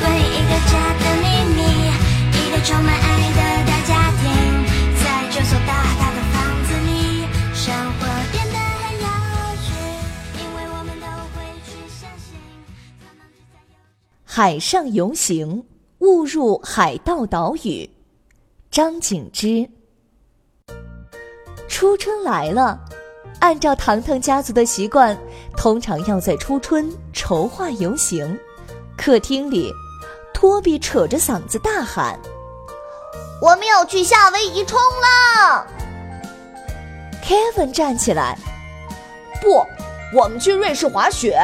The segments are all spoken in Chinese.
关于一个家的秘密，一个充满爱的大家庭，在这所大大的房子里，生活变得很有趣，因为我们都会去相信。海上游行。误入海盗岛屿，张景之。初春来了，按照糖糖家族的习惯，通常要在初春筹划游行。客厅里，托比扯着嗓子大喊：“我们要去夏威夷冲浪！”Kevin 站起来：“不，我们去瑞士滑雪。”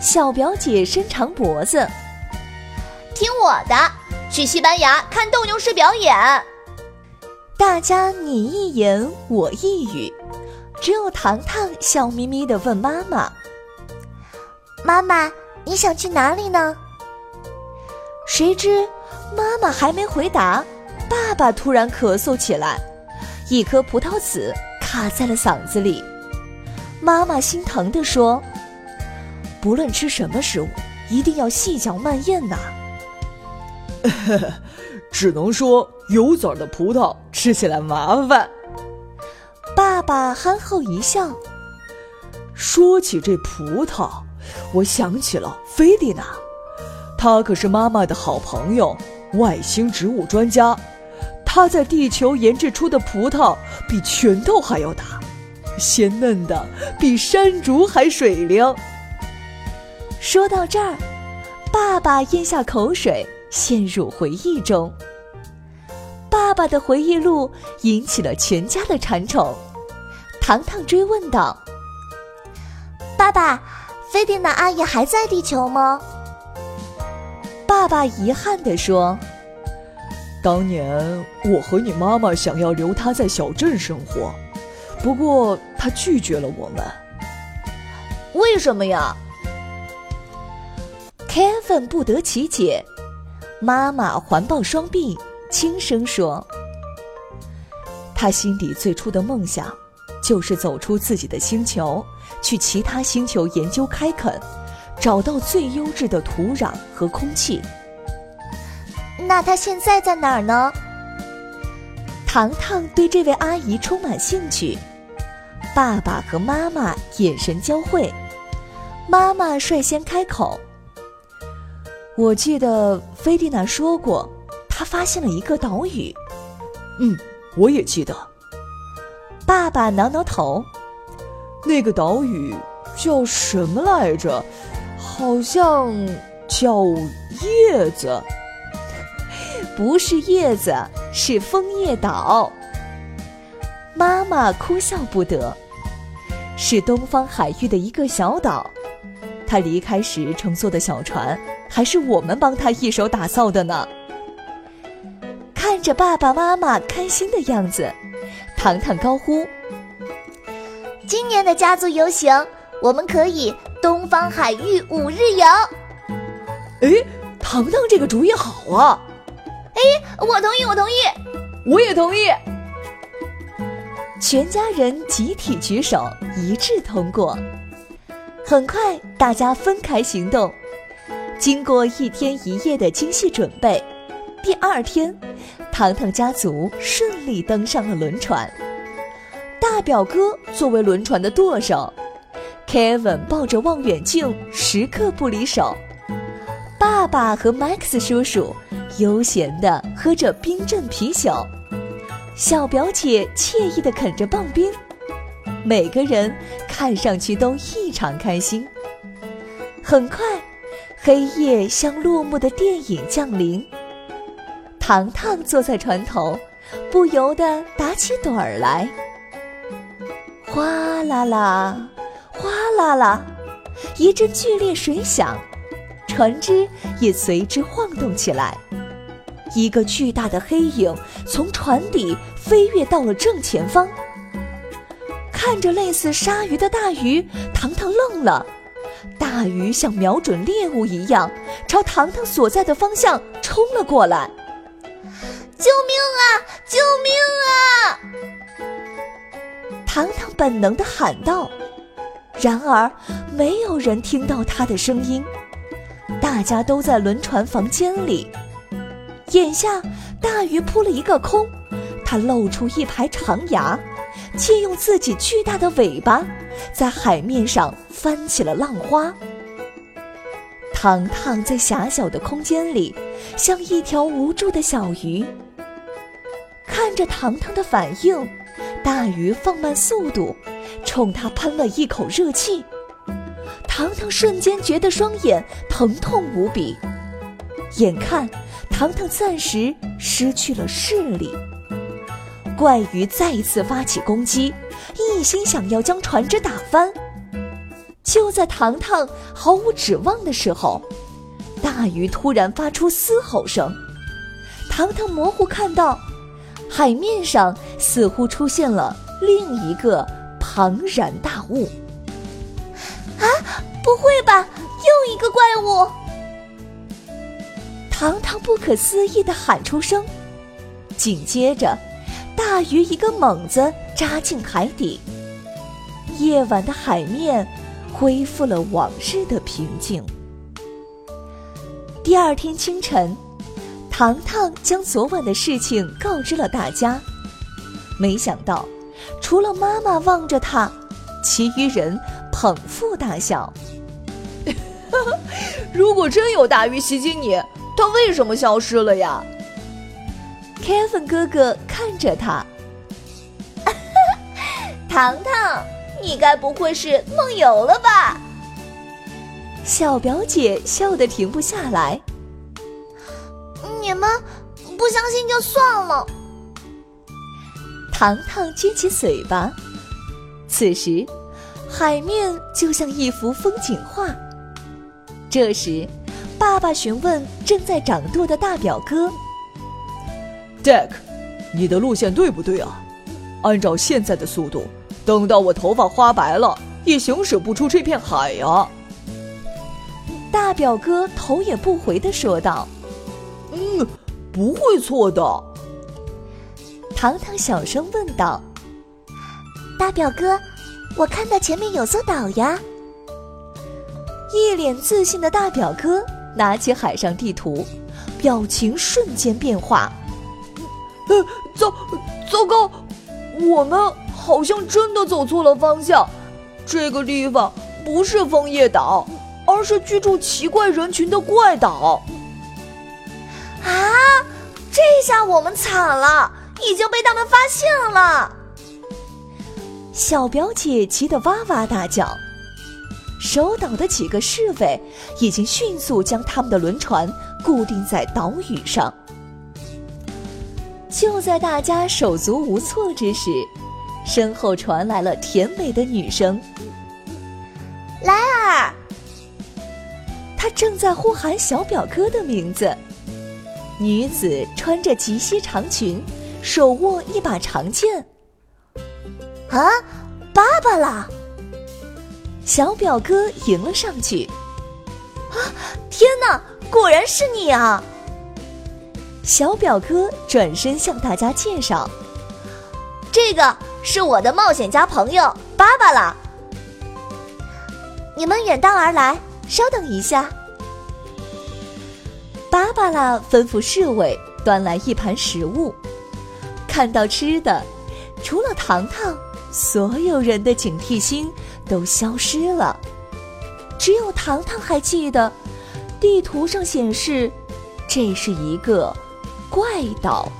小表姐伸长脖子。听我的，去西班牙看斗牛士表演。大家你一言我一语，只有糖糖笑眯眯的问妈妈：“妈妈，你想去哪里呢？”谁知妈妈还没回答，爸爸突然咳嗽起来，一颗葡萄籽卡在了嗓子里。妈妈心疼地说：“不论吃什么食物，一定要细嚼慢咽呐。”只能说有籽儿的葡萄吃起来麻烦。爸爸憨厚一笑。说起这葡萄，我想起了菲迪娜，他可是妈妈的好朋友，外星植物专家。他在地球研制出的葡萄比拳头还要大，鲜嫩的比山竹还水灵。说到这儿，爸爸咽下口水。陷入回忆中，爸爸的回忆录引起了全家的馋宠。糖糖追问道：“爸爸，菲迪娜阿姨还在地球吗？”爸爸遗憾地说：“当年我和你妈妈想要留他在小镇生活，不过她拒绝了我们。为什么呀？”Kevin 不得其解。妈妈环抱双臂，轻声说：“他心底最初的梦想，就是走出自己的星球，去其他星球研究开垦，找到最优质的土壤和空气。那他现在在哪儿呢？”糖糖对这位阿姨充满兴趣。爸爸和妈妈眼神交汇，妈妈率先开口。我记得菲蒂娜说过，她发现了一个岛屿。嗯，我也记得。爸爸挠挠头，那个岛屿叫什么来着？好像叫叶子。不是叶子，是枫叶岛。妈妈哭笑不得，是东方海域的一个小岛。他离开时乘坐的小船。还是我们帮他一手打造的呢。看着爸爸妈妈开心的样子，糖糖高呼：“今年的家族游行，我们可以东方海域五日游。”哎，糖糖这个主意好啊！哎，我同意，我同意，我也同意。全家人集体举手，一致通过。很快，大家分开行动。经过一天一夜的精细准备，第二天，糖糖家族顺利登上了轮船。大表哥作为轮船的舵手，Kevin 抱着望远镜时刻不离手。爸爸和 Max 叔叔悠闲地喝着冰镇啤酒，小表姐惬意地啃着棒冰，每个人看上去都异常开心。很快。黑夜像落幕的电影降临。糖糖坐在船头，不由得打起盹儿来。哗啦啦，啦啦，一阵剧烈水响，船只也随之晃动起来。一个巨大的黑影从船底飞跃到了正前方。看着类似鲨鱼的大鱼，糖糖愣了。大鱼像瞄准猎物一样，朝糖糖所在的方向冲了过来。救命啊！救命啊！糖糖本能的喊道。然而，没有人听到他的声音。大家都在轮船房间里。眼下，大鱼扑了一个空，它露出一排长牙。借用自己巨大的尾巴，在海面上翻起了浪花。糖糖在狭小的空间里，像一条无助的小鱼。看着糖糖的反应，大鱼放慢速度，冲他喷了一口热气。糖糖瞬间觉得双眼疼痛无比，眼看糖糖暂时失去了视力。怪鱼再次发起攻击，一心想要将船只打翻。就在糖糖毫无指望的时候，大鱼突然发出嘶吼声。糖糖模糊看到，海面上似乎出现了另一个庞然大物。啊，不会吧，又一个怪物！糖糖不可思议的喊出声，紧接着。大鱼一个猛子扎进海底，夜晚的海面恢复了往日的平静。第二天清晨，糖糖将昨晚的事情告知了大家。没想到，除了妈妈望着他，其余人捧腹大笑。如果真有大鱼袭击你，它为什么消失了呀？Kevin 哥哥看着他，糖糖，你该不会是梦游了吧？小表姐笑得停不下来。你们不相信就算了。糖糖撅起嘴巴。此时，海面就像一幅风景画。这时，爸爸询问正在掌舵的大表哥。Jack，你的路线对不对啊？按照现在的速度，等到我头发花白了，也行驶不出这片海呀。大表哥头也不回的说道：“嗯，不会错的。”糖糖小声问道：“大表哥，我看到前面有座岛呀。”一脸自信的大表哥拿起海上地图，表情瞬间变化。呃，糟，糟糕，我们好像真的走错了方向。这个地方不是枫叶岛，而是居住奇怪人群的怪岛。啊，这下我们惨了，已经被他们发现了。小表姐急得哇哇大叫。守岛的几个侍卫已经迅速将他们的轮船固定在岛屿上。就在大家手足无措之时，身后传来了甜美的女声：“莱尔。”她正在呼喊小表哥的名字。女子穿着及膝长裙，手握一把长剑。啊，芭芭拉！小表哥迎了上去。啊，天哪，果然是你啊！小表哥转身向大家介绍：“这个是我的冒险家朋友芭芭拉。你们远道而来，稍等一下。”芭芭拉吩咐侍卫端来一盘食物。看到吃的，除了糖糖，所有人的警惕心都消失了。只有糖糖还记得，地图上显示，这是一个。怪岛，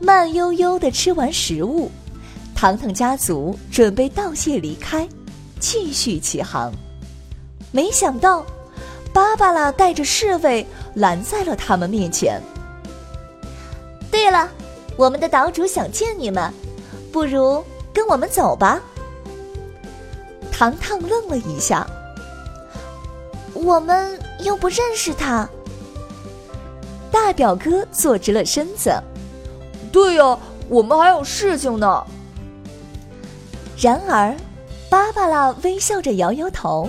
慢悠悠的吃完食物，糖糖家族准备道谢离开，继续起航。没想到，芭芭拉带着侍卫拦在了他们面前。我们的岛主想见你们，不如跟我们走吧。糖糖愣了一下，我们又不认识他。大表哥坐直了身子，对呀，我们还有事情呢。然而，芭芭拉微笑着摇摇头，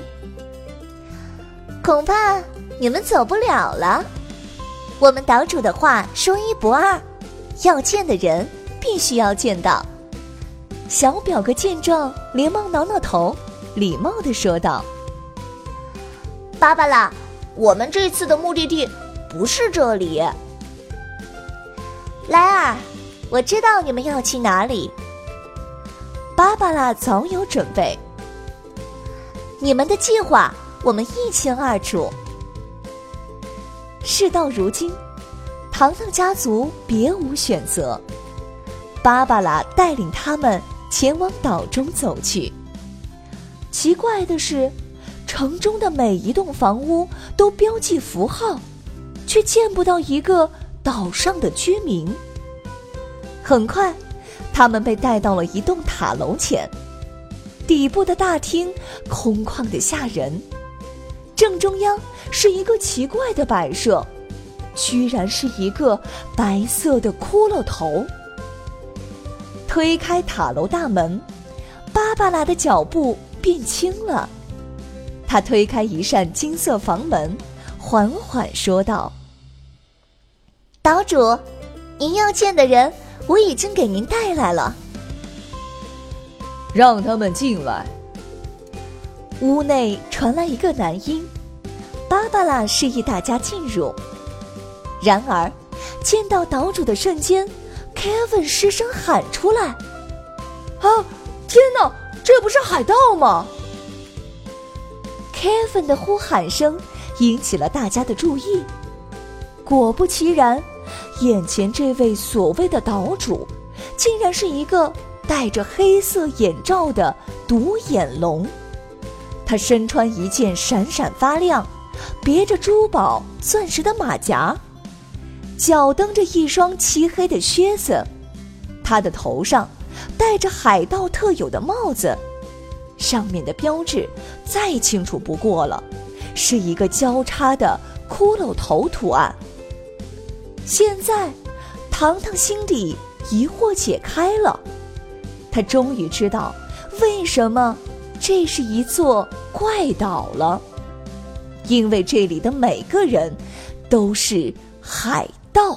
恐怕你们走不了了。我们岛主的话说一不二，要见的人必须要见到。小表哥见状，连忙挠挠头，礼貌的说道：“芭芭拉，我们这次的目的地不是这里。莱尔，我知道你们要去哪里。芭芭拉早有准备，你们的计划我们一清二楚。事到如今，糖糖家族别无选择，芭芭拉带领他们。”前往岛中走去。奇怪的是，城中的每一栋房屋都标记符号，却见不到一个岛上的居民。很快，他们被带到了一栋塔楼前，底部的大厅空旷的吓人，正中央是一个奇怪的摆设，居然是一个白色的骷髅头。推开塔楼大门，芭芭拉的脚步变轻了。他推开一扇金色房门，缓缓说道：“岛主，您要见的人，我已经给您带来了。让他们进来。”屋内传来一个男音，芭芭拉示意大家进入。然而，见到岛主的瞬间。Kevin 失声喊出来：“啊，天哪，这不是海盗吗？”Kevin 的呼喊声引起了大家的注意。果不其然，眼前这位所谓的岛主，竟然是一个戴着黑色眼罩的独眼龙。他身穿一件闪闪发亮、别着珠宝、钻石的马甲。脚蹬着一双漆黑的靴子，他的头上戴着海盗特有的帽子，上面的标志再清楚不过了，是一个交叉的骷髅头图案。现在，糖糖心里疑惑解开了，他终于知道为什么这是一座怪岛了，因为这里的每个人都是海。到。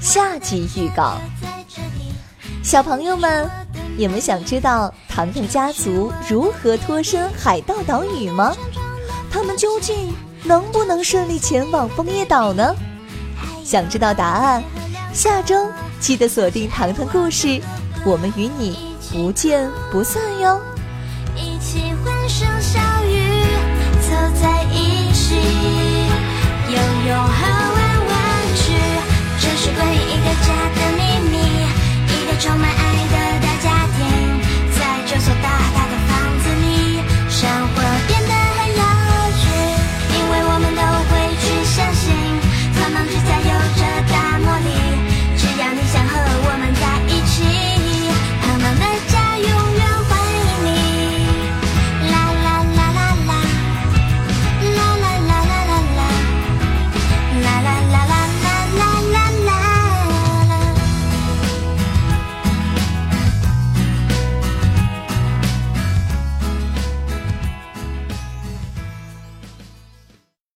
下集预告：小朋友们，你们想知道糖糖家族如何脱身海盗岛屿吗？他们究竟能不能顺利前往枫叶岛呢？想知道答案？下周记得锁定《糖糖故事》，我们与你不见不散哟！一起欢声笑语，走在一起，拥有和玩玩具，这是关于一个家的秘密，一个充满。